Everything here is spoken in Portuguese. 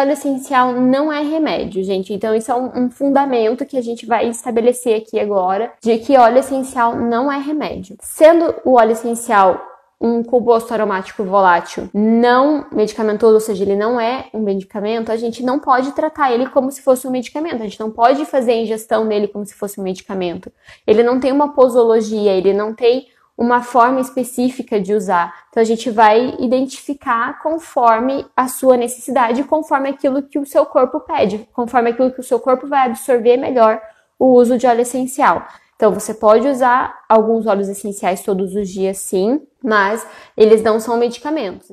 óleo essencial não é remédio, gente. Então, isso é um, um, fundamento que a gente vai estabelecer aqui agora, de que óleo essencial não é remédio. Sendo o óleo essencial um composto aromático volátil não medicamentoso, ou seja, ele não é um medicamento, a gente não pode tratar ele como se fosse um medicamento. A gente não pode fazer a ingestão dele como se fosse um medicamento. Ele não tem uma posologia, ele não tem uma forma específica de usar. Então a gente vai identificar conforme a sua necessidade, conforme aquilo que o seu corpo pede, conforme aquilo que o seu corpo vai absorver melhor o uso de óleo essencial. Então você pode usar alguns óleos essenciais todos os dias, sim, mas eles não são medicamentos.